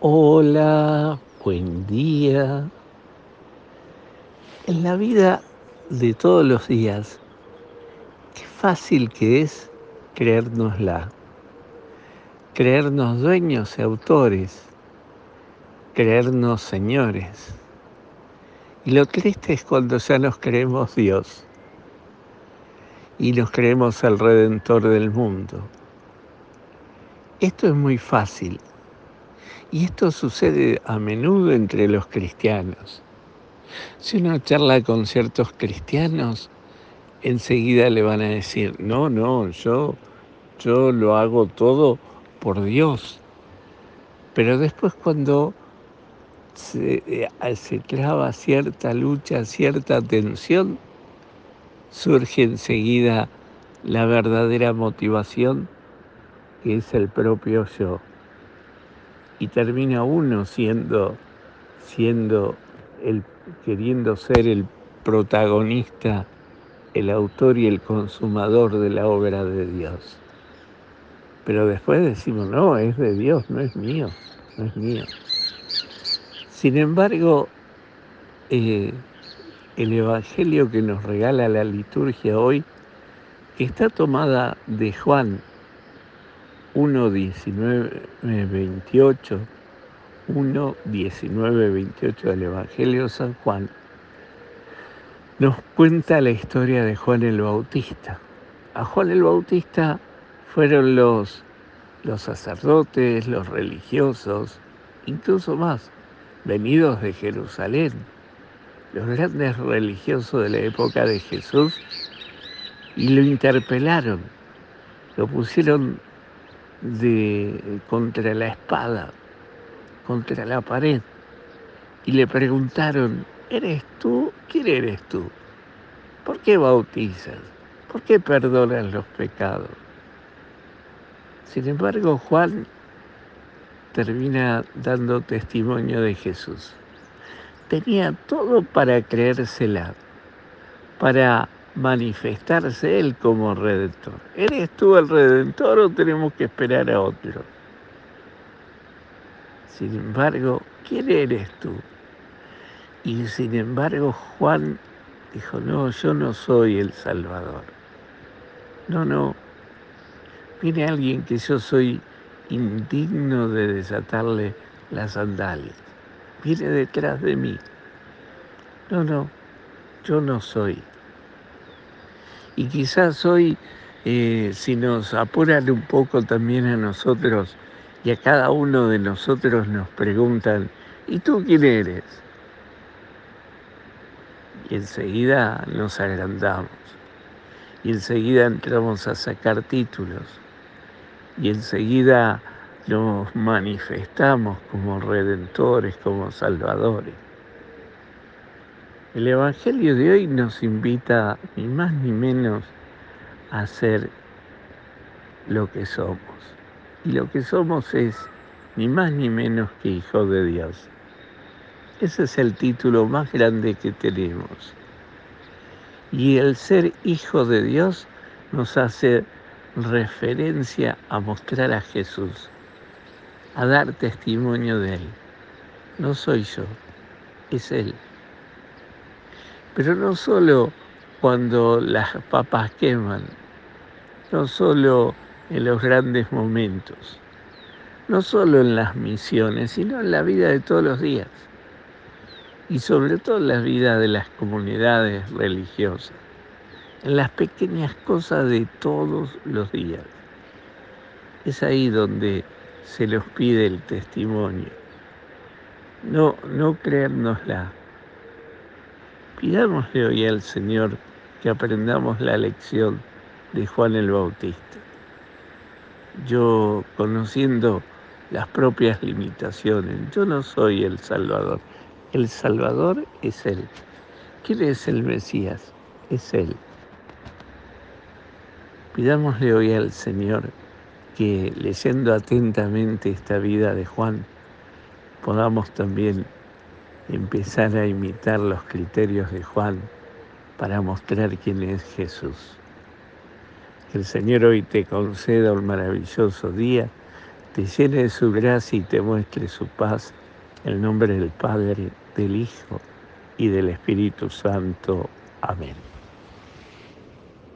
Hola, buen día. En la vida de todos los días, qué fácil que es creérnosla, creernos dueños y autores, creernos señores. Y lo triste es cuando ya nos creemos Dios y nos creemos el redentor del mundo. Esto es muy fácil y esto sucede a menudo entre los cristianos. Si uno charla con ciertos cristianos, enseguida le van a decir, no, no, yo, yo lo hago todo por Dios. Pero después cuando se, eh, se clava cierta lucha, cierta tensión, surge enseguida la verdadera motivación que es el propio yo y termina uno siendo, siendo el, queriendo ser el protagonista, el autor y el consumador de la obra de Dios. Pero después decimos, no, es de Dios, no es mío, no es mío. Sin embargo, eh, el Evangelio que nos regala la liturgia hoy, que está tomada de Juan 1, 19, 28, 1, 19, 28 del Evangelio de San Juan, nos cuenta la historia de Juan el Bautista. A Juan el Bautista fueron los, los sacerdotes, los religiosos, incluso más, venidos de Jerusalén, los grandes religiosos de la época de Jesús, y lo interpelaron, lo pusieron de, contra la espada, contra la pared, y le preguntaron, ¿eres tú? ¿Quién eres tú? ¿Por qué bautizas? ¿Por qué perdonas los pecados? Sin embargo, Juan termina dando testimonio de Jesús. Tenía todo para creérsela, para manifestarse Él como redentor. ¿Eres tú el redentor o tenemos que esperar a otro? Sin embargo, ¿quién eres tú? Y sin embargo Juan dijo, no, yo no soy el Salvador. No, no. Viene alguien que yo soy indigno de desatarle las sandalias. Viene detrás de mí. No, no, yo no soy. Y quizás hoy, eh, si nos apuran un poco también a nosotros y a cada uno de nosotros nos preguntan, ¿y tú quién eres? Y enseguida nos agrandamos. Y enseguida entramos a sacar títulos. Y enseguida nos manifestamos como redentores, como salvadores. El Evangelio de hoy nos invita ni más ni menos a ser lo que somos. Y lo que somos es ni más ni menos que hijos de Dios. Ese es el título más grande que tenemos. Y el ser hijo de Dios nos hace referencia a mostrar a Jesús, a dar testimonio de Él. No soy yo, es Él. Pero no solo cuando las papas queman, no solo en los grandes momentos, no solo en las misiones, sino en la vida de todos los días y sobre todo en la vida de las comunidades religiosas, en las pequeñas cosas de todos los días. Es ahí donde se los pide el testimonio. No, no creérnosla, Pidámosle hoy al Señor que aprendamos la lección de Juan el Bautista. Yo, conociendo las propias limitaciones, yo no soy el Salvador. El Salvador es Él. ¿Quién es el Mesías? Es Él. Pidámosle hoy al Señor que leyendo atentamente esta vida de Juan, podamos también empezar a imitar los criterios de Juan para mostrar quién es Jesús. Que el Señor hoy te conceda un maravilloso día, te llene de su gracia y te muestre su paz. En el nombre del Padre, del Hijo y del Espíritu Santo. Amén.